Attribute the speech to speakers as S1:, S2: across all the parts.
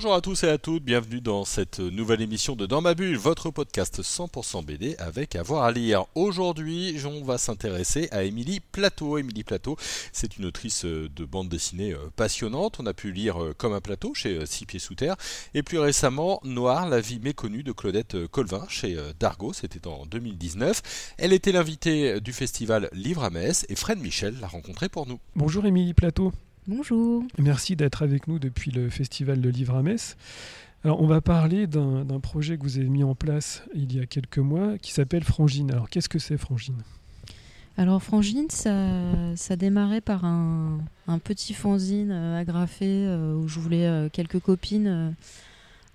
S1: Bonjour à tous et à toutes, bienvenue dans cette nouvelle émission de Dans ma bulle, votre podcast 100% BD avec avoir à lire. Aujourd'hui, on va s'intéresser à Émilie Plateau. Émilie Plateau, c'est une autrice de bande dessinée passionnante. On a pu lire Comme un plateau chez Six Pieds Sous Terre et plus récemment Noir, la vie méconnue de Claudette Colvin chez Dargo, c'était en 2019. Elle était l'invitée du festival Livre à Metz et Fred Michel l'a rencontrée pour nous.
S2: Bonjour Émilie Plateau.
S3: Bonjour.
S2: Merci d'être avec nous depuis le Festival de Livre à Metz. Alors, on va parler d'un projet que vous avez mis en place il y a quelques mois qui s'appelle Frangine. Alors, qu'est-ce que c'est Frangine?
S3: Alors, Frangine, ça, ça démarrait par un, un petit fanzine euh, agrafé euh, où je voulais euh, quelques copines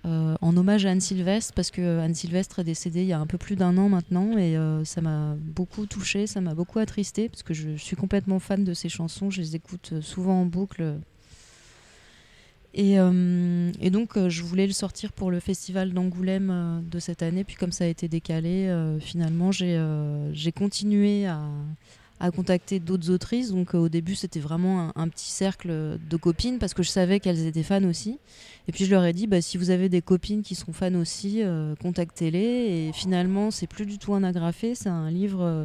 S3: euh, euh, en hommage à Anne Sylvestre parce que Anne Sylvestre est décédée il y a un peu plus d'un an maintenant et euh, ça m'a beaucoup touchée, ça m'a beaucoup attristée parce que je suis complètement fan de ses chansons, je les écoute euh, souvent en boucle. Et, euh, donc euh, je voulais le sortir pour le festival d'Angoulême euh, de cette année, puis comme ça a été décalé, euh, finalement euh, j'ai continué à, à contacter d'autres autrices. Donc euh, au début c'était vraiment un, petit cercle de copines parce que je savais qu'elles étaient fans aussi. Et puis je leur ai dit, bah, si vous avez des copines qui sont fans aussi, euh, contactez-les. Et finalement, c'est plus du tout un agrafé, c'est un livre euh,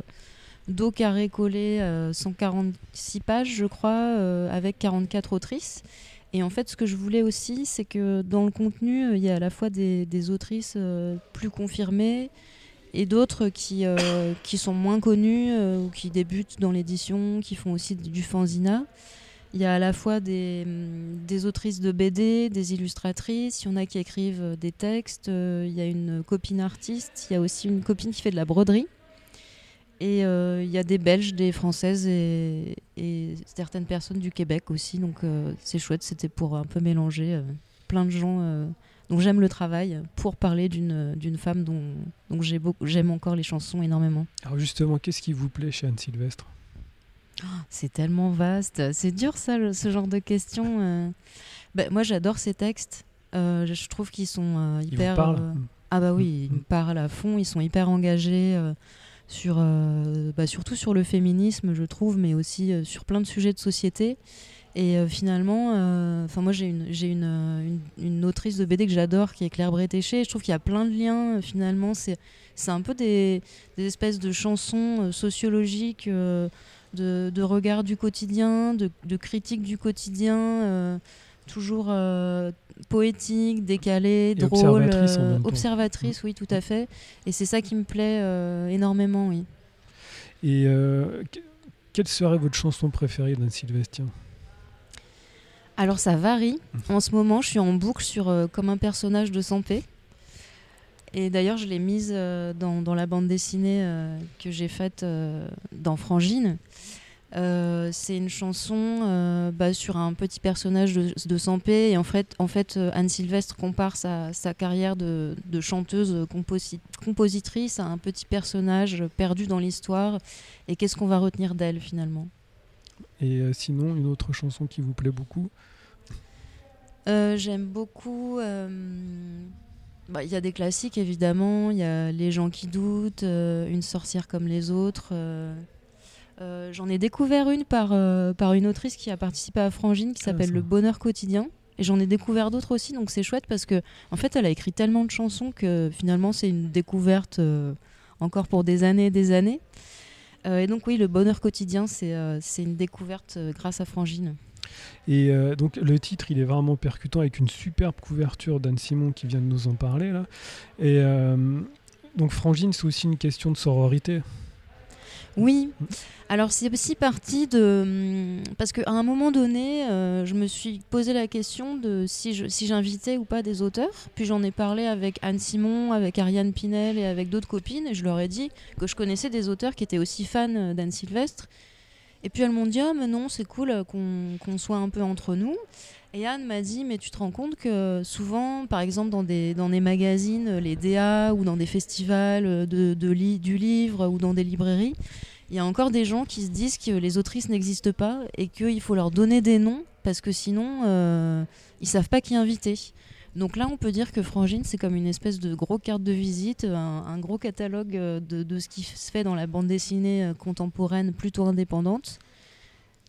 S3: dos carré collé, euh, 146 pages, je crois, euh, avec 44 autrices. Et en fait, ce que je voulais aussi, c'est que dans le contenu, il y a à la fois des, autrices plus confirmées et d'autres qui, euh, qui sont moins connues euh, ou qui débutent dans l'édition, qui font aussi du fanzina. Il y a à la fois des, hum, des autrices de BD, des illustratrices, il y en a qui écrivent euh, des textes, il y a une copine artiste, il y a aussi une copine qui fait de la broderie. Et il y a des Belges, des Françaises et, certaines personnes du Québec aussi. Donc c'est chouette, c'était pour un peu mélanger plein de gens dont j'aime le travail pour parler d'une femme dont, dont j'aime encore les chansons énormément.
S2: Alors justement, qu'est-ce qui vous plaît chez Anne Sylvestre
S3: C'est tellement vaste. C'est dur, ça, le- ce genre de questions. euh. Ben, moi, j'adore ces textes. Euh, je trouve qu'ils sont euh,
S2: vous
S3: hyper.
S2: parle
S3: euh, Ah, bah oui, ils me parlent à fond. Ils sont hyper engagés sur, bah, surtout sur le féminisme, je trouve, mais aussi sur plein de sujets de société. Et euh, finalement, euh, enfin moi j'ai une, j'ai une, euh, une, une autrice de BD que j'adore qui est Claire Bretéché. Je trouve qu'il y a plein de liens. euh, finalement, c'est, c'est un peu des, des espèces de chansons sociologiques, de, de regard du quotidien, de, de critique du quotidien, toujours poétique, décalée, drôle,
S2: observatrice en même temps.
S3: observatrice, oui, tout à fait. Et c'est ça qui me plaît énormément, oui.
S2: Et que- quelle serait votre chanson préférée d'Anne Sylvestre tiens?
S3: Alors ça varie.
S2: Mmh.
S3: En ce moment, je suis en boucle sur euh, comme un personnage de Sampé. Et d'ailleurs, je l'ai mise euh, dans, dans la bande dessinée euh, que j'ai faite dans Frangine. C'est une chanson bah, sur un petit personnage de, de Sampé. Et en fait, en fait Anne Sylvestre compare sa, sa carrière de, de chanteuse composi- compositrice à un petit personnage perdu dans l'histoire. Et qu'est-ce qu'on va retenir d'elle finalement?
S2: Et euh, sinon, une autre chanson qui vous plaît beaucoup
S3: Euh, J'aime beaucoup. euh, bah, Il y a des classiques évidemment. Il y a Les gens qui doutent, euh, Une sorcière comme les autres. euh, euh, J'en ai découvert une par, par une autrice qui a participé à Frangine qui
S2: Ah,
S3: s'appelle. Le Bonheur quotidien. Et j'en ai découvert d'autres aussi, donc c'est chouette parce que en fait, elle a écrit tellement de chansons que finalement, c'est une découverte encore pour des années et des années. Euh, et donc oui, le bonheur quotidien, c'est euh, une découverte euh, grâce à Frangine.
S2: Et donc le titre, il est vraiment percutant avec une superbe couverture d'Anne Simon qui vient de nous en parler là. Et donc Frangine, c'est aussi une question de sororité.
S3: Oui, alors c'est aussi parti de... hum, Parce qu'à un moment donné, euh, je me suis posé la question de si je- si j'invitais ou pas des auteurs. Puis j'en ai parlé avec Anne Simon, avec Ariane Pinel et avec d'autres copines. Et je leur ai dit que je connaissais des auteurs qui étaient aussi fans euh, d'Anne Sylvestre. Et puis elles m'ont dit Ah, mais non, c'est cool euh, qu'on qu'on soit un peu entre nous. Et Anne m'a dit Mais tu te rends compte que souvent, par exemple, dans des, dans des magazines, euh, les DA ou dans des festivals euh, de, du livre ou dans des librairies, il y a encore des gens qui se disent que les autrices n'existent pas et qu'il faut leur donner des noms parce que sinon, euh, ils savent pas qui inviter. Donc là, on peut dire que Frangine, c'est comme une espèce de gros carte de visite, un, un gros catalogue euh, de, de ce qui se fait dans la bande dessinée contemporaine plutôt indépendante.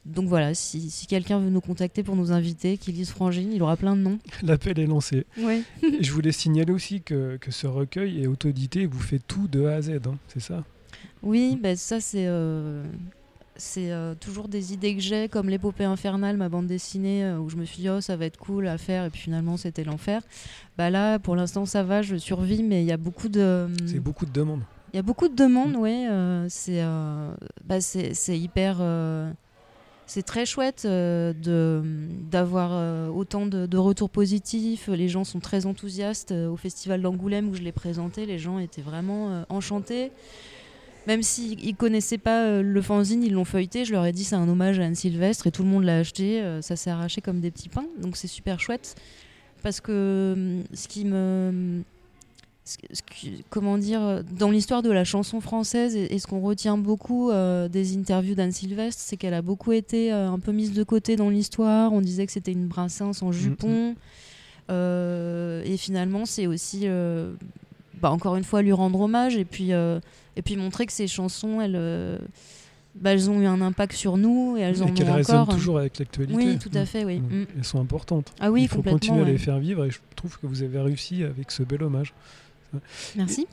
S3: Donc voilà, si, si quelqu'un veut nous contacter pour nous inviter, qu'il lise Frangine, il aura plein de noms.
S2: L'appel est lancé.
S3: Ouais.
S2: Je voulais signaler aussi que, que ce recueil est autodité et vous fait tout de A à Z, hein, c'est ça?
S3: Oui, bah, ça c'est euh, c'est euh, toujours des idées que j'ai, comme l'épopée infernale, ma bande dessinée, euh, où je me suis dit oh ça va être cool à faire, et puis finalement c'était l'enfer. Bah là, pour l'instant ça va, je survis, mais il y a beaucoup de
S2: C'est beaucoup de demandes.
S3: il y a beaucoup de demandes, c'est euh, bah, c'est hyper. C'est très chouette euh, d'avoir euh, autant de, retours positifs. Les gens sont très enthousiastes. Euh, Au festival d'Angoulême où je l'ai présenté, les gens étaient vraiment enchantés. Même s'ils ne connaissaient pas le fanzine, ils l'ont feuilleté. Je leur ai dit c'est un hommage à Anne Sylvestre et tout le monde l'a acheté. Ça s'est arraché comme des petits pains. Donc c'est super chouette. Parce que hum, ce qui me ce- ce qui- comment dire, dans l'histoire de la chanson française, et, et ce qu'on retient beaucoup euh, des interviews d'Anne Sylvestre, c'est qu'elle a beaucoup été euh, un peu mise de côté dans l'histoire. On disait que c'était une princesse en jupon. Euh, et finalement, c'est aussi, bah, encore une fois, lui rendre hommage et puis, et puis montrer que ces chansons, elles, bah, elles ont eu un impact sur nous et elles en ont encore.
S2: toujours avec l'actualité.
S3: Oui, tout à
S2: Mm.
S3: fait, oui.
S2: Mm.
S3: Mm.
S2: Elles sont importantes.
S3: Ah oui,
S2: Il faut continuer à les faire vivre et je trouve que vous avez réussi avec ce bel hommage.
S3: Merci.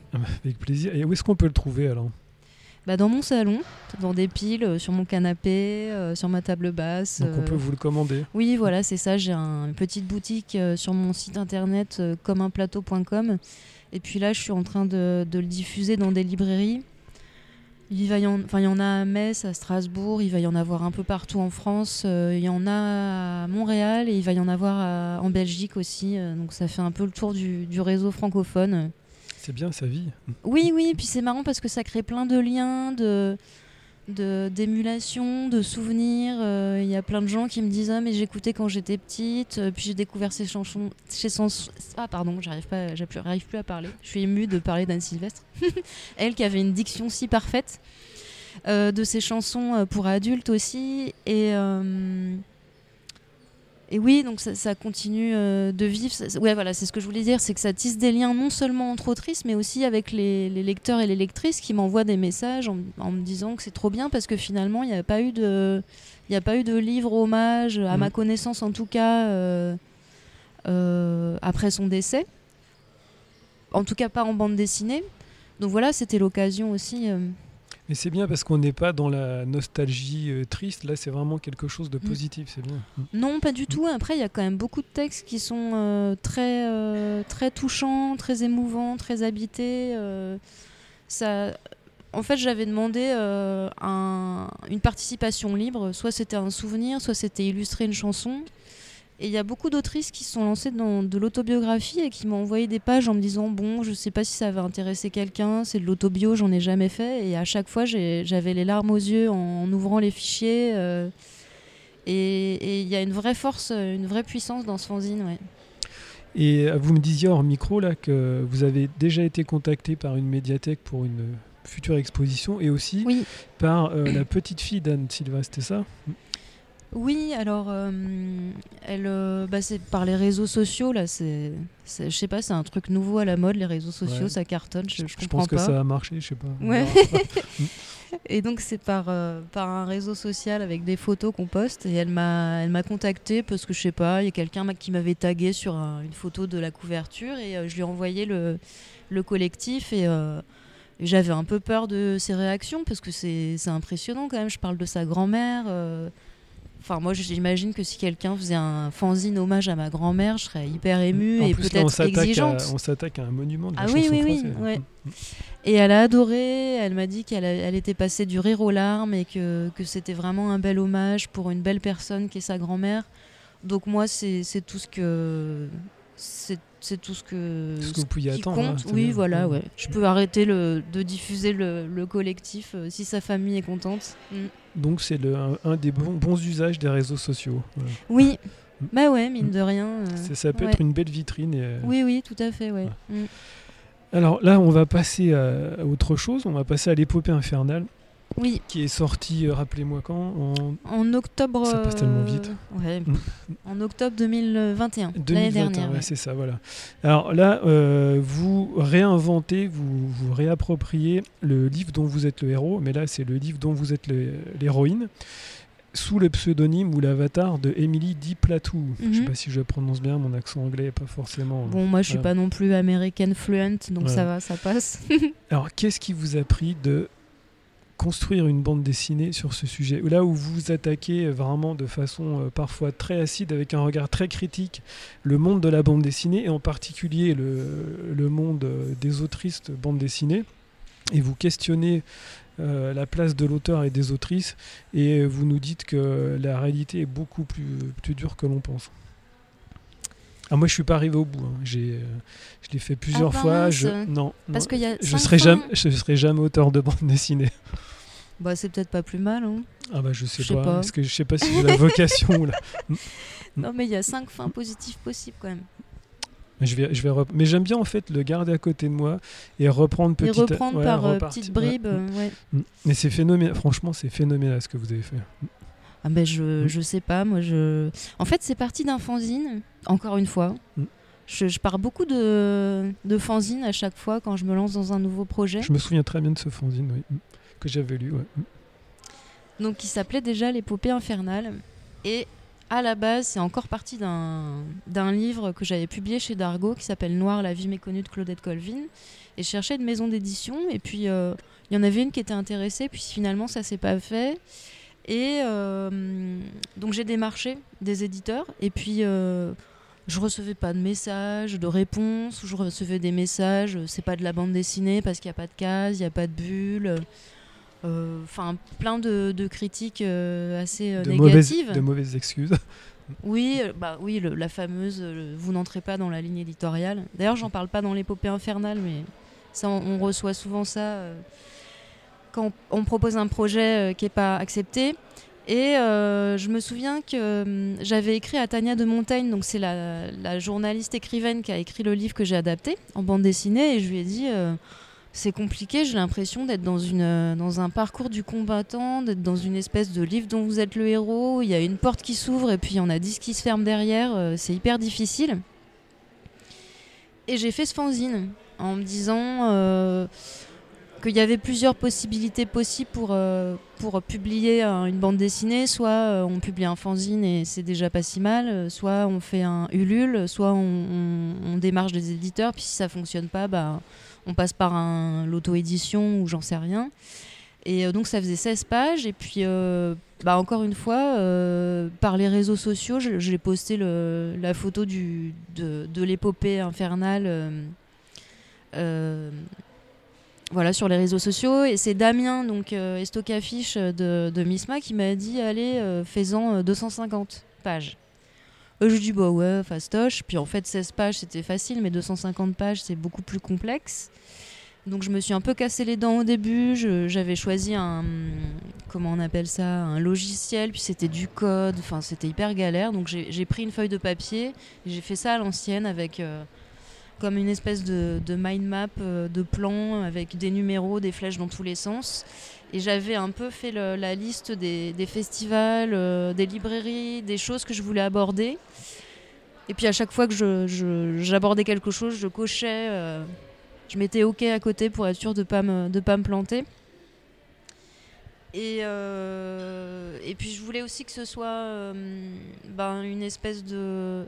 S2: Avec plaisir. Et où est-ce qu'on peut le trouver alors?
S3: Bah, dans mon salon, dans des piles, euh, sur mon canapé, euh, sur ma table basse.
S2: Donc on
S3: euh,
S2: peut vous le commander.
S3: Oui, voilà, c'est ça. J'ai un- une petite boutique euh, sur mon site internet euh, commeunplateau.com. Et puis là, je suis en train de, de le diffuser dans des librairies. Il, va y en, enfin, il y en a à Metz, à Strasbourg, il va y en avoir un peu partout en France. euh, il y en a à Montréal et il va y en avoir à- en Belgique aussi. euh, donc ça fait un peu le tour du, du réseau francophone.
S2: C'est bien sa vie.
S3: Oui, oui, puis c'est marrant parce que ça crée plein de liens, de d'émulation, de, souvenirs. Euh, Il y a plein de gens qui me disent ah mais j'écoutais quand j'étais petite, euh, puis j'ai découvert ces chansons. Chez son... Ah pardon, j'arrive pas, j'arrive plus à parler. Je suis émue de parler d'Anne Sylvestre. Elle qui avait une diction si parfaite. Euh, de ses chansons pour adultes aussi et et oui, donc ça, ça continue euh, de vivre. Ça- ouais, voilà, c'est ce que je voulais dire, c'est que ça tisse des liens non seulement entre autrices, mais aussi avec les, les lecteurs et les lectrices qui m'envoient des messages en, en me disant que c'est trop bien parce que finalement, il n'y a pas eu de, il n'y a pas eu de livre hommage, à
S2: Mhm.
S3: ma connaissance en tout cas, euh, euh, après son décès. En tout cas, pas en bande dessinée. Donc voilà, c'était l'occasion aussi.
S2: Mais c'est bien parce qu'on n'est pas dans la nostalgie euh, triste. Là, c'est vraiment quelque chose
S3: Mm.
S2: de positif. C'est bien. Mm.
S3: Non, pas du tout. Après, il y a quand même beaucoup de textes qui sont euh, très, euh, très touchants, très émouvants, très habités. ça... En fait, j'avais demandé un- une participation libre. Soit c'était un souvenir, soit c'était illustrer une chanson. Et il y a beaucoup d'autrices qui se sont lancées dans de l'autobiographie et qui m'ont envoyé des pages en me disant Bon, je sais pas si ça va intéresser quelqu'un, c'est de l'autobio, j'en ai jamais fait. Et à chaque fois, j'avais les larmes aux yeux en, en ouvrant les fichiers. euh, et il y a une vraie force, une vraie puissance dans ce fanzine. Ouais.
S2: Et euh, vous me disiez hors micro là que vous avez déjà été contacté par une médiathèque pour une future exposition et aussi
S3: Oui,
S2: par euh, la petite fille d'Anne Silva, c'était ça?
S3: Oui. Alors, euh, elle, euh, bah, c'est par les réseaux sociaux là. C'est, je sais pas, c'est un truc nouveau à la mode. Les réseaux sociaux,
S2: Ouais.
S3: ça cartonne. Je, je
S2: Je pense que ça a marché, je sais pas.
S3: Ouais. Et donc c'est par, euh, par un réseau social avec des photos qu'on poste et elle m'a elle m'a contacté parce que je sais pas, il y a quelqu'un qui m'avait tagué sur un- une photo de la couverture et je lui ai envoyé le, le collectif et j'avais un peu peur de ses réactions parce que c'est c'est impressionnant quand même, je parle de sa grand-mère. Enfin, moi, j'imagine que si quelqu'un faisait un fanzine hommage à ma grand-mère, je serais hyper émue
S2: En
S3: et peut-être
S2: à-
S3: exigeante.
S2: on s'attaque à un monument de la
S3: Ah oui, oui, oui, ouais.
S2: Mm.
S3: Et elle a adoré, elle m'a dit qu'elle a- elle était passée du rire aux larmes et que, que c'était vraiment un bel hommage pour une belle personne qui est sa grand-mère. Donc moi, c'est tout ce que... C'est tout ce que...
S2: Tout ce que vous pouviez attendre,
S3: compte.
S2: hein,
S3: oui,
S2: bien.
S3: voilà,
S2: Mm.
S3: ouais. Je peux arrêter le, de diffuser le, le collectif euh, si sa famille est contente. Mm.
S2: Donc c'est le- un, un des bons, bons usages des réseaux sociaux. Voilà.
S3: Oui,
S2: Mm.
S3: bah ouais, mine de rien. euh,
S2: Ça peut
S3: ouais.
S2: être une belle vitrine. et, euh,
S3: Oui, oui, tout à fait, ouais. Mm.
S2: Alors là, on va passer à autre chose. On va passer à l'épopée infernale.
S3: Oui,
S2: qui est sorti, euh, rappelez-moi quand, en
S3: en octobre.
S2: Ça passe tellement vite.
S3: euh, ouais,
S2: Mm.
S3: En octobre 2021, l'année
S2: 2021.
S3: dernière.
S2: ouais,
S3: ouais.
S2: c'est ça, voilà. Alors là, euh, vous réinventez, vous, vous réappropriez le livre dont vous êtes le héros, mais là, c'est le livre dont vous êtes l'héroïne, sous le pseudonyme ou l'avatar de Emily Di Platou. Je ne sais
S3: Mhm.
S2: pas si je prononce bien, mon accent anglais n'est pas forcément.
S3: Bon, moi, je suis
S2: Voilà.
S3: pas non plus American fluent, donc
S2: Ouais.
S3: ça va, ça passe.
S2: Alors, qu'est-ce qui vous a pris de construire une bande dessinée sur ce sujet Là où vous attaquez vraiment de façon euh, parfois très acide, avec un regard très critique, le monde de la bande dessinée, et en particulier le, monde euh, des autrices de bande dessinée, et vous questionnez euh, la place de l'auteur et des autrices, et vous nous dites que la réalité est beaucoup plus, plus dure que l'on pense. Ah, moi, je suis pas arrivé au bout. hein. J'ai, euh, je l'ai fait plusieurs
S3: bah
S2: fois. Je, non,
S3: Parce
S2: non,
S3: qu'il y a
S2: je
S3: cinq
S2: serai
S3: fins.
S2: jamais, je serai jamais auteur de bande dessinée.
S3: Bah, c'est peut-être pas plus mal. Hein.
S2: Ah bah je sais
S3: Je sais
S2: pas,
S3: pas.
S2: parce que je sais pas si j'ai la vocation ou là. Mm.
S3: Non, mais il y a cinq fins positives possibles quand même.
S2: Mais je vais, je vais rep- Mais j'aime bien en fait le garder à côté de moi et reprendre
S3: Et
S2: petit. à-
S3: reprendre
S2: ouais,
S3: par euh, petites bribes.
S2: Ouais.
S3: ouais.
S2: Mm. Mais c'est phénoménal. Franchement, c'est phénoménal ce que vous avez fait.
S3: Ah ben je,
S2: Mm.
S3: je sais pas, moi je... En fait c'est parti d'un fanzine, encore une fois.
S2: Mm.
S3: Je, je pars beaucoup de, de fanzines à chaque fois quand je me lance dans un nouveau projet.
S2: Je me souviens très bien de ce fanzine, oui, mm, que j'avais lu. ouais. Mm.
S3: Donc qui s'appelait déjà L'épopée infernale. Et à la base c'est encore parti d'un d'un livre que j'avais publié chez Dargo qui s'appelle Noir, la vie méconnue de Claudette Colvin. Et je cherchais une maison d'édition et puis euh, il y en avait une qui était intéressée, puis finalement ça s'est pas fait. Et euh, donc j'ai démarché des éditeurs et puis euh, je recevais pas de messages, de réponses, je recevais des messages, euh, c'est pas de la bande dessinée parce qu'il n'y a pas de case, il n'y a pas de bulle. euh, Enfin, plein de, de critiques euh, assez euh,
S2: De, mauvaises,
S3: négatives.
S2: de mauvaises excuses.
S3: Oui, bah oui, le- la fameuse vous n'entrez pas dans la ligne éditoriale. D'ailleurs, j'en parle pas dans l'épopée infernale, mais ça, on, on reçoit souvent ça quand on propose un projet euh, qui n'est pas accepté. Et euh, je me souviens que hum, j'avais écrit à Tania de Montaigne, donc c'est la, journaliste écrivaine qui a écrit le livre que j'ai adapté en bande dessinée, et je lui ai dit euh, c'est compliqué, j'ai l'impression d'être dans, une, euh, dans un parcours du combattant, d'être dans une espèce de livre dont vous êtes le héros, il y a une porte qui s'ouvre et puis il y en a dix qui se ferment derrière, euh, c'est hyper difficile. Et j'ai fait ce fanzine en me disant euh, qu'il y avait plusieurs possibilités possibles pour, euh, pour publier une bande dessinée. Soit euh, on publie un fanzine et c'est déjà pas si mal, euh, soit on fait un Ulule, soit on, démarche des éditeurs, puis si ça fonctionne pas, bah, on passe par l'auto-édition ou j'en sais rien. Et donc ça faisait 16 pages. Et puis, bah, encore une fois, par les réseaux sociaux, j'ai posté la photo du, de l'épopée infernale. Euh, euh, voilà, sur les réseaux sociaux. Et c'est Damien, donc euh, Estocafiche de, de Misma, qui m'a dit allez, euh, fais-en euh, 250 pages. Euh, je dis bah ouais, fastoche. Puis en fait, 16 pages c'était facile, mais 250 pages c'est beaucoup plus complexe. Donc je me suis un peu cassé les dents au début. J'avais choisi un comment on appelle ça, un logiciel, puis c'était du code. Enfin, c'était hyper galère. Donc j'ai pris une feuille de papier et j'ai fait ça à l'ancienne avec euh, comme une espèce de, mind map euh, de plan avec des numéros, des flèches dans tous les sens. Et j'avais un peu fait la liste des, festivals, euh, des librairies, des choses que je voulais aborder. Et puis à chaque fois que je- je- j'abordais quelque chose, je cochais, euh, je mettais OK à côté pour être sûr de ne pas, me- pas me planter. Et, et puis je voulais aussi que ce soit ben, une espèce de...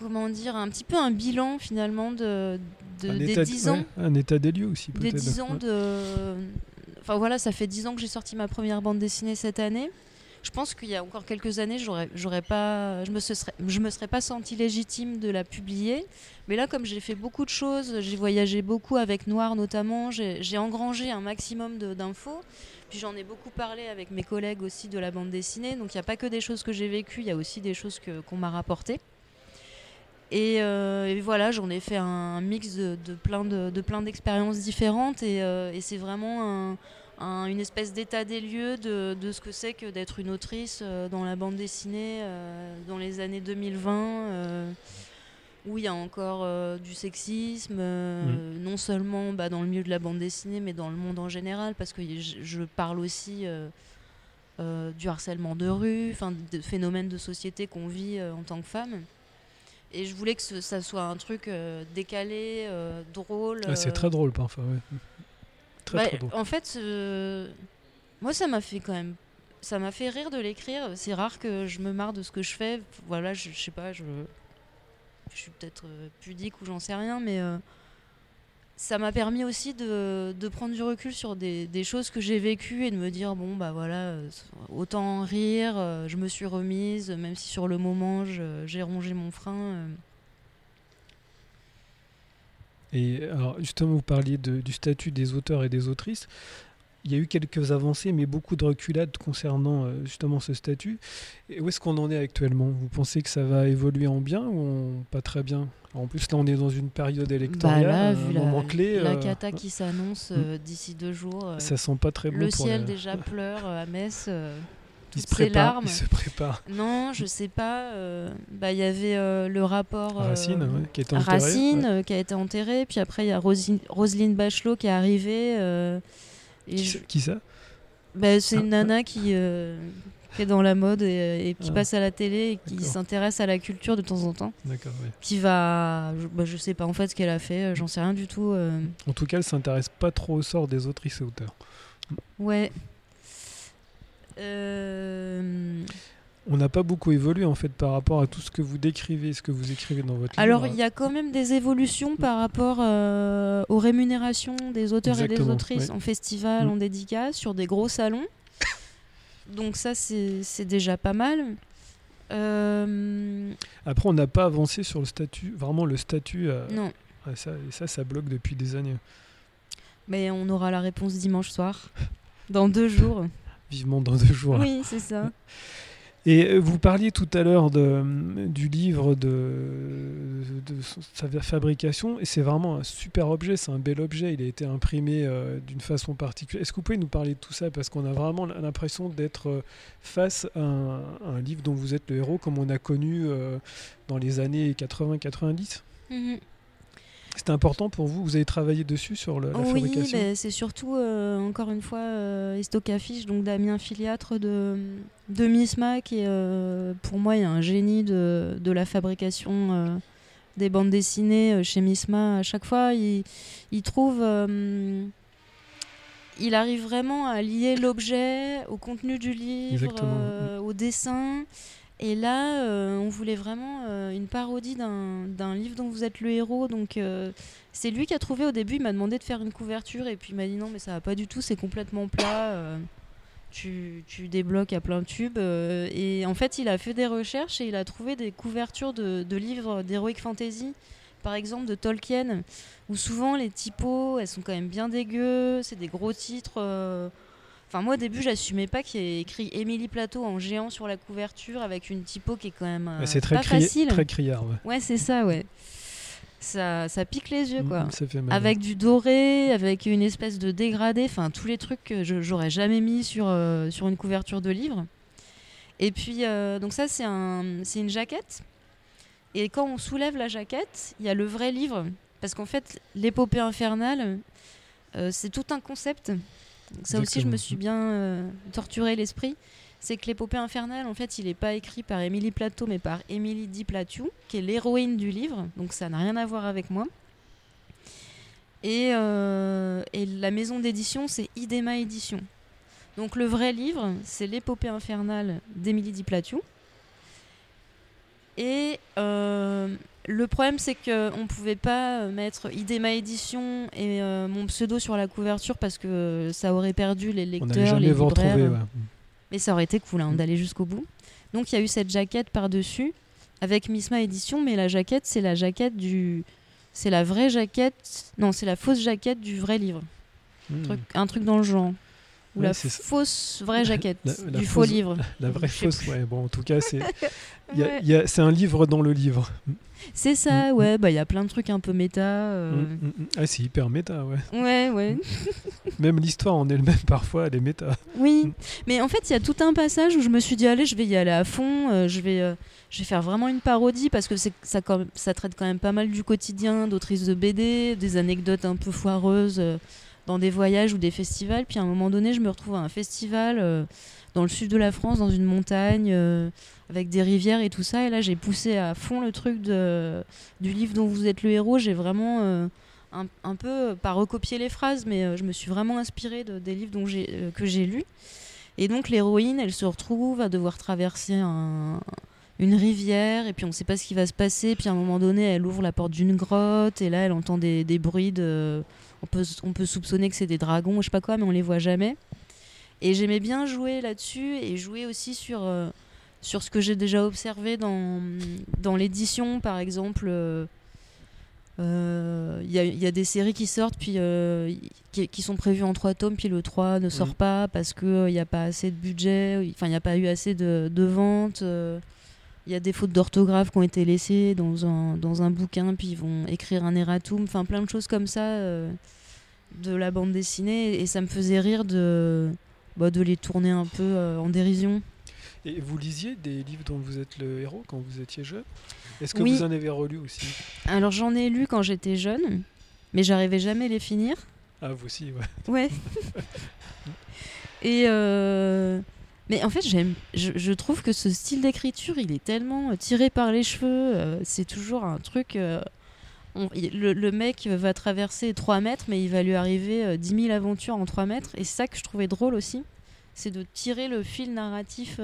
S3: comment dire Un petit peu un bilan finalement de, des
S2: état,
S3: 10 ans
S2: ouais, un état des lieux aussi,
S3: des
S2: peut-être.
S3: 10 ans
S2: Ouais.
S3: de. Enfin voilà, ça fait 10 ans que j'ai sorti ma première bande dessinée cette année. Je pense qu'il y a encore quelques années, j'aurais, j'aurais pas, je me serais, je me serais pas senti légitime de la publier. Mais là, comme j'ai fait beaucoup de choses, j'ai voyagé beaucoup avec Noir notamment, j'ai, engrangé un maximum d'infos. Puis j'en ai beaucoup parlé avec mes collègues aussi de la bande dessinée. Donc il n'y a pas que des choses que j'ai vécues, il y a aussi des choses que, qu'on m'a rapportées. Et, euh, et voilà, j'en ai fait un mix de, de plein, de, de plein d'expériences différentes et, euh, et c'est vraiment un- un- une espèce d'état des lieux de, de ce que c'est que d'être une autrice euh, dans la bande dessinée dans les années 2020. euh. où il y a encore euh, du sexisme, euh, non seulement bah, dans le milieu de la bande dessinée, mais dans le monde en général, parce que je, je parle aussi euh, du harcèlement de rue, enfin, de phénomènes de société qu'on vit en tant que femme. Et je voulais que ce- ça soit un truc décalé, drôle.
S2: Ah, c'est
S3: euh,
S2: très drôle parfois. ouais. Très
S3: bah,
S2: très drôle.
S3: En fait, euh, moi, ça m'a fait quand même. Ça m'a fait rire de l'écrire. C'est rare que je me marre de ce que je fais. Voilà, je, je sais pas, je, je suis peut-être euh, pudique ou j'en sais rien, mais euh, ça m'a permis aussi de, prendre du recul sur des, choses que j'ai vécues et de me dire bon, bah voilà, euh, autant en rire. euh, je me suis remise, même si sur le moment, j'ai rongé mon frein. euh.
S2: Et alors, justement, vous parliez du statut des auteurs et des autrices. Il y a eu quelques avancées, mais beaucoup de reculades concernant euh, justement ce statut. Et où est-ce qu'on en est actuellement? Vous pensez que ça va évoluer en bien ou en- pas très bien? En plus, là, on est dans une période
S3: Bah
S2: électorale,
S3: là,
S2: un
S3: vu la,
S2: clé.
S3: la
S2: euh,
S3: cata qui s'annonce euh, d'ici deux jours. euh,
S2: ça sent pas très bon
S3: Le
S2: pour
S3: ciel déjà pleure euh, à Metz. euh,
S2: Il se
S3: toutes
S2: prépare.
S3: larmes.
S2: Il se prépare.
S3: Non, je sais pas. euh, bah, il y avait euh, le rapport euh,
S2: Racine, ouais, qui est enterré.
S3: Racine,
S2: ouais.
S3: euh, qui a été enterré. Puis après, il y a Roselyne Bachelot qui est arrivée. Et
S2: Qui,
S3: je-
S2: ça- qui ça?
S3: Bah, c'est
S2: Ah,
S3: une nana qui, euh, qui est dans la mode et, et qui
S2: Ah,
S3: passe à la télé et qui s'intéresse à la culture de temps en temps.
S2: D'accord.
S3: Qui va. Je, bah, je sais pas en fait ce qu'elle a fait, euh, j'en sais rien du tout. euh.
S2: En tout cas, elle s'intéresse pas trop au sort des autrices et auteurs.
S3: Ouais. Euh,
S2: On n'a pas beaucoup évolué en fait par rapport à tout ce que vous décrivez, ce que vous écrivez dans votre
S3: Alors,
S2: livre.
S3: il y a quand même des évolutions par rapport euh, aux rémunérations des auteurs et des autrices
S2: ouais.
S3: en festival,
S2: Mm.
S3: en dédicace, sur des gros salons. Donc ça, c'est déjà pas mal. Euh,
S2: Après, on n'a pas avancé sur le statut, vraiment le statut. euh,
S3: non,
S2: ça, et ça, ça bloque depuis des années.
S3: mais on aura la réponse dimanche soir, dans deux jours.
S2: Vivement dans deux jours.
S3: Oui, c'est ça.
S2: Et euh, vous parliez tout à l'heure du livre, de, sa fabrication, et c'est vraiment un super objet, c'est un bel objet, il a été imprimé euh, d'une façon particulière. Est-ce que vous pouvez nous parler de tout ça Parce qu'on a vraiment l'impression d'être euh, face à un, livre dont vous êtes le héros, comme on a connu dans les années 80-90.
S3: Mhm.
S2: C'était important pour vous Vous avez travaillé dessus sur le- la
S3: oui,
S2: fabrication
S3: ben, c'est surtout, euh, encore une fois, euh, Estocafiche, donc Damien Filiatre de, de Misma, qui est, euh, pour moi, est un génie de, de la fabrication euh, des bandes dessinées euh, chez Misma. À chaque fois, il, il trouve. il arrive vraiment à lier l'objet au contenu du livre, au dessin. Et là, euh, on voulait vraiment euh, une parodie d'un livre dont vous êtes le héros. Donc, euh, c'est lui qui a trouvé au début. Il m'a demandé de faire une couverture. Et puis, il m'a dit non, mais ça va pas du tout. C'est complètement plat. tu, débloques à plein tube. et en fait, il a fait des recherches et il a trouvé des couvertures de, de livres d'heroic fantasy. Par exemple, de Tolkien, où souvent les typos, elles sont quand même bien dégueu. C'est des gros titres. Enfin, moi, au début, j'assumais pas qu'il y ait écrit Émilie Plateau en géant sur la couverture avec une typo qui est quand même euh,
S2: c'est très,
S3: pas
S2: cri-
S3: facile.
S2: très criard. Ouais.
S3: Ouais, c'est ça, ouais. Ça, ça pique les yeux, quoi.
S2: Mm.
S3: Avec du doré, avec une espèce de dégradé, enfin tous les trucs que j'aurais jamais mis sur, euh, sur une couverture de livre. Et puis, euh, donc ça, c'est un, une jaquette. Et quand on soulève la jaquette, il y a le vrai livre. Parce qu'en fait, l'épopée infernale, euh, c'est tout un concept. Donc ça aussi, je me suis bien euh, torturé l'esprit. C'est que l'épopée infernale, en fait, il n'est pas écrit par Émilie Plateau, mais par Émilie Di Plateau, qui est l'héroïne du livre. Donc ça n'a rien à voir avec moi. Et, euh, et la maison d'édition, c'est Idema Édition. Donc le vrai livre, c'est l'épopée infernale d'Émilie Di Plateau. Et euh, le problème, c'est qu'on ne pouvait pas mettre Idema Édition et euh, mon pseudo sur la couverture parce que ça aurait perdu les
S2: On
S3: lecteurs,
S2: n'allait
S3: les libraires.
S2: ouais.
S3: Mais ça aurait été cool hein,
S2: Mm.
S3: d'aller jusqu'au bout. Donc il y a eu cette jaquette par-dessus avec Misma Édition, mais la jaquette, c'est la jaquette du. C'est la vraie jaquette. Non, c'est la fausse jaquette du vrai livre.
S2: Mm.
S3: Truc- un truc dans le genre. Ou
S2: Ouais,
S3: la fausse vraie jaquette
S2: La- la
S3: du faux
S2: fausse-
S3: livre.
S2: La vraie fausse, ouais. Bon, en tout cas, c'est
S3: Ouais.
S2: un livre dans le livre.
S3: C'est ça,
S2: Mm,
S3: ouais, bah il y a plein de trucs un peu méta. euh,
S2: Mm, mm, mm. Ah, c'est hyper méta, ouais.
S3: Ouais, ouais.
S2: Même l'histoire en elle-même, parfois, elle est méta.
S3: Oui,
S2: Mm.
S3: mais en fait, il y a tout un passage où je me suis dit, allez, je vais y aller à fond, euh, je, vais, euh, je vais faire vraiment une parodie parce que c'est- ça, ça traite quand même pas mal du quotidien d'autrices de BD, des anecdotes un peu foireuses dans des voyages ou des festivals. Puis à un moment donné, je me retrouve à un festival euh, dans le sud de la France, dans une montagne, euh, avec des rivières et tout ça. Et là, j'ai poussé à fond le truc du livre dont vous êtes le héros. J'ai vraiment. euh, un, peu, pas recopié les phrases, mais je me suis vraiment inspirée de- des livres dont que j'ai lus. Et donc l'héroïne, elle se retrouve à devoir traverser un- une rivière, et puis on ne sait pas ce qui va se passer. Puis à un moment donné, elle ouvre la porte d'une grotte, et là, elle entend des, des bruits de... On peut, on peut soupçonner que c'est des dragons, ou je sais pas quoi, mais on les voit jamais. Et j'aimais bien jouer là-dessus, et jouer aussi sur, euh, sur ce que j'ai déjà observé dans, dans l'édition, par exemple. euh, euh, Il y, a, il y a des séries qui sortent puis euh, qui, qui sont prévues en trois tomes puis le 3 ne sort
S2: Mhm.
S3: pas parce qu'il n'y a pas assez de budget enfin il n'y a pas eu assez de, de ventes il y a des fautes d'orthographe qui ont été laissées dans un, dans un bouquin puis ils vont écrire un erratum enfin plein de choses comme ça euh, de la bande dessinée et ça me faisait rire de, bah, de les tourner un peu euh, en dérision
S2: Et vous lisiez des livres dont vous êtes le héros quand vous étiez jeune? Est-ce que
S3: Oui.
S2: vous en avez relu aussi?
S3: Alors j'en ai lu quand j'étais jeune mais j'arrivais jamais à les finir
S2: Ah, vous aussi, ouais.
S3: Ouais. Et euh, mais en fait, j'aime. Je, trouve que ce style d'écriture, il est tellement euh, tiré par les cheveux. euh, c'est toujours un truc. euh, le, le mec va traverser 3 mètres, mais il va lui arriver euh, 10 000 aventures en 3 mètres. Et ça que je trouvais drôle aussi. C'est de tirer le fil narratif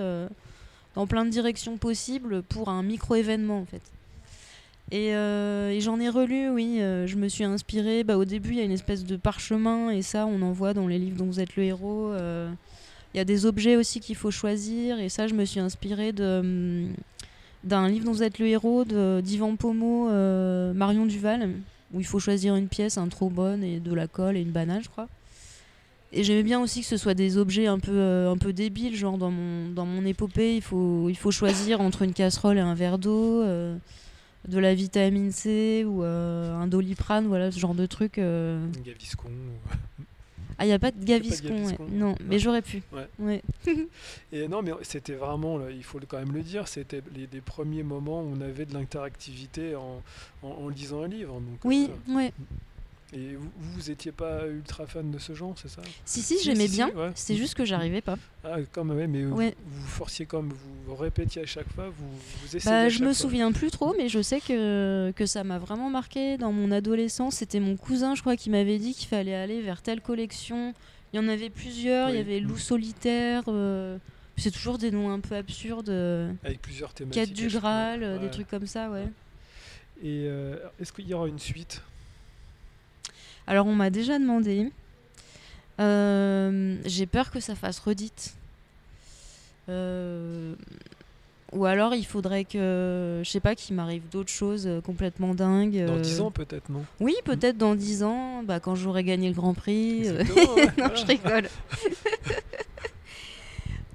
S3: dans plein de directions possibles pour un micro-événement, en fait. Et, j'en ai relu, oui. je me suis inspirée. Bah, au début, il y a une espèce de parchemin, et ça, on en voit dans les livres dont vous êtes le héros. Il y a des objets aussi qu'il faut choisir, et ça, je me suis inspirée de, hum, d'un livre dont vous êtes le héros d'Yvan Pomo, euh, Marion Duval, où il faut choisir une pièce, un trombone, et de la colle et une banane, je crois. Et j'aimais bien aussi que ce soit des objets un peu, euh, un peu débiles, genre dans mon, dans mon épopée, il faut, il faut choisir entre une casserole et un verre d'eau. euh, de la vitamine C ou un doliprane, voilà, ce genre de truc.
S2: Gaviscon.
S3: Ah, il n'y a pas de gaviscon, non, mais j'aurais pu.
S2: Ouais. Et non, mais c'était vraiment, là, il faut quand même le dire, c'était les, premiers moments où on avait de l'interactivité en, en, en lisant un livre. Donc,
S3: Oui,
S2: euh,
S3: ouais.
S2: Et vous, vous étiez pas ultra fan de ce genre, c'est ça
S3: Si, si,
S2: Si,
S3: j'aimais
S2: si,
S3: bien.
S2: ouais.
S3: C'est juste que j'arrivais pas.
S2: Ah, quand même, ouais, mais vous-
S3: Ouais.
S2: vous, vous forciez comme vous, répétiez à chaque fois, vous, vous essayez.
S3: Bah, je me
S2: fois.
S3: souviens plus trop, mais je sais que, que ça m'a vraiment marqué dans mon adolescence. C'était mon cousin, je crois, qui m'avait dit qu'il fallait aller vers telle collection. Il y en avait plusieurs. Il y avait Loup solitaire. euh, C'est toujours des noms un peu absurdes. euh,
S2: Avec plusieurs thématiques.
S3: Quête du. Graal, euh, des trucs comme ça, ouais.
S2: Et euh, est-ce qu'il y aura une suite?
S3: Alors, on m'a déjà demandé. Euh, J'ai peur que ça fasse redite. Euh, Ou alors, il faudrait que, je sais pas, qu'il m'arrive d'autres choses euh, complètement dingues.
S2: Dans
S3: euh.
S2: 10 ans peut-être, non?
S3: Oui, peut-être dans 10 ans, bah, quand j'aurai gagné le Grand Prix.
S2: ouais,
S3: non, je rigole.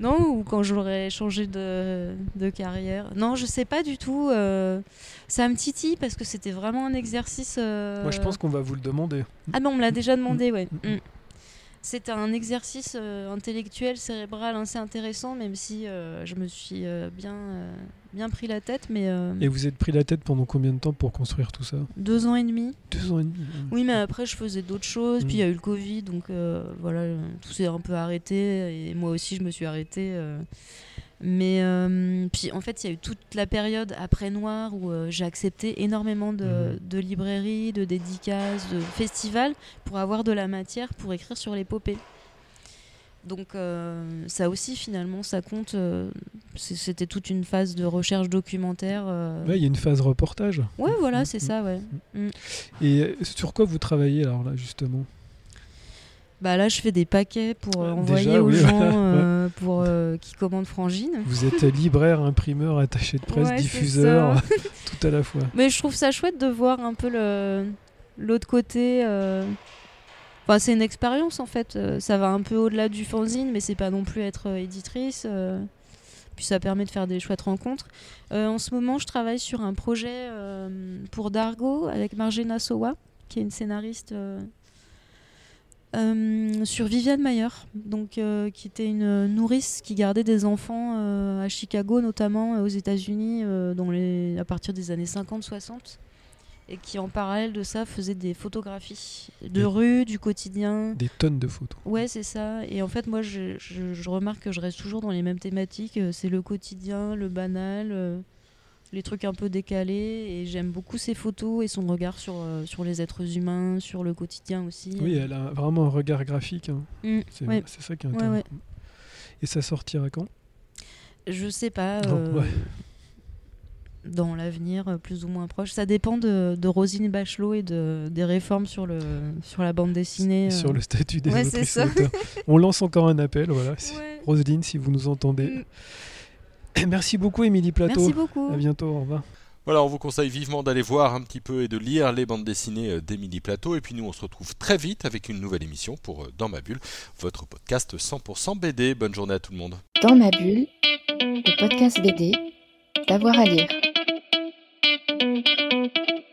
S3: non, ou quand j'aurai changé de, de carrière. Non, je sais pas du tout. euh, Ça me titille parce que c'était vraiment un exercice. euh,
S2: Moi je pense qu'on va vous le demander.
S3: ah ben on me l'a déjà demandé, ouais.
S2: Mm.
S3: Mm. C'était un exercice euh, intellectuel, cérébral assez intéressant, même si euh, je me suis euh, bien, euh, bien pris la tête, mais euh,
S2: Et vous êtes pris la tête pendant combien de temps pour construire tout ça?
S3: Deux ans et demi.
S2: Deux ans et demi. ouais.
S3: Oui, mais après je faisais d'autres choses, puis il y a eu le Covid, donc euh, voilà, tout s'est un peu arrêté, et moi aussi je me suis arrêtée. euh. Mais puis en fait, il y a eu toute la période après Noir où j'ai accepté énormément de,
S2: Mhm.
S3: de librairies, de dédicaces, de festivals pour avoir de la matière pour écrire sur l'épopée. Donc euh, ça aussi finalement ça compte. euh, C'était toute une phase de recherche documentaire. euh.
S2: Ouais, il y a une phase reportage.
S3: Ouais, voilà,
S2: Mm,
S3: c'est
S2: mm.
S3: ça, ouais.
S2: Et euh, sur quoi vous travaillez alors là justement?
S3: Bah là, je fais des paquets pour euh, envoyer
S2: déjà,
S3: aux
S2: oui,
S3: gens
S2: voilà,
S3: euh, pour euh, qui commandent Frangine.
S2: Vous êtes libraire, imprimeur, attaché de presse,
S3: Ouais,
S2: diffuseur, tout à la fois.
S3: Mais je trouve ça chouette de voir un peu l'autre côté. Enfin, c'est une expérience en fait. Euh, ça va un peu au-delà du fanzine, mais c'est pas non plus être euh, éditrice. euh, puis ça permet de faire des chouettes rencontres. En ce moment, je travaille sur un projet pour Dargo avec Marjena Sowa, qui est une scénariste. sur Viviane Mayer, donc qui était une nourrice qui gardait des enfants à Chicago, notamment aux États-Unis, à partir des années 50-60, et qui en parallèle de ça faisait des photographies de rue, du quotidien.
S2: Des tonnes de photos.
S3: Ouais, c'est ça. Et en fait, moi, je, je- je remarque que je reste toujours dans les mêmes thématiques. Euh, C'est le quotidien, le banal, euh, les trucs un peu décalés. Et j'aime beaucoup ses photos et son regard sur, euh, sur les êtres humains, sur le quotidien aussi.
S2: Oui, elle a vraiment un regard graphique. hein.
S3: Mm,
S2: C'est
S3: ouais.
S2: ça qui est intéressant.
S3: ouais.
S2: Et ça sortira quand?
S3: Je sais pas. Euh. Dans l'avenir euh, plus ou moins proche. Ça dépend de, de Rosine Bachelot et de, des réformes sur, le, sur la bande dessinée.
S2: Et
S3: euh.
S2: Sur le statut des
S3: Ouais, c'est
S2: autrices. On lance encore un appel, voilà. Si-
S3: Ouais.
S2: Roselyne, si vous nous entendez. Merci beaucoup, Émilie Plateau.
S3: Merci beaucoup.
S2: À bientôt, au revoir.
S1: Voilà, on vous conseille vivement d'aller voir un petit peu et de lire les bandes dessinées euh, d'Émilie Plateau. Et puis nous, on se retrouve très vite avec une nouvelle émission pour euh, Dans ma bulle, votre podcast 100% BD. Bonne journée à tout le monde.
S4: Dans ma bulle, le podcast BD, d'avoir à lire. thank you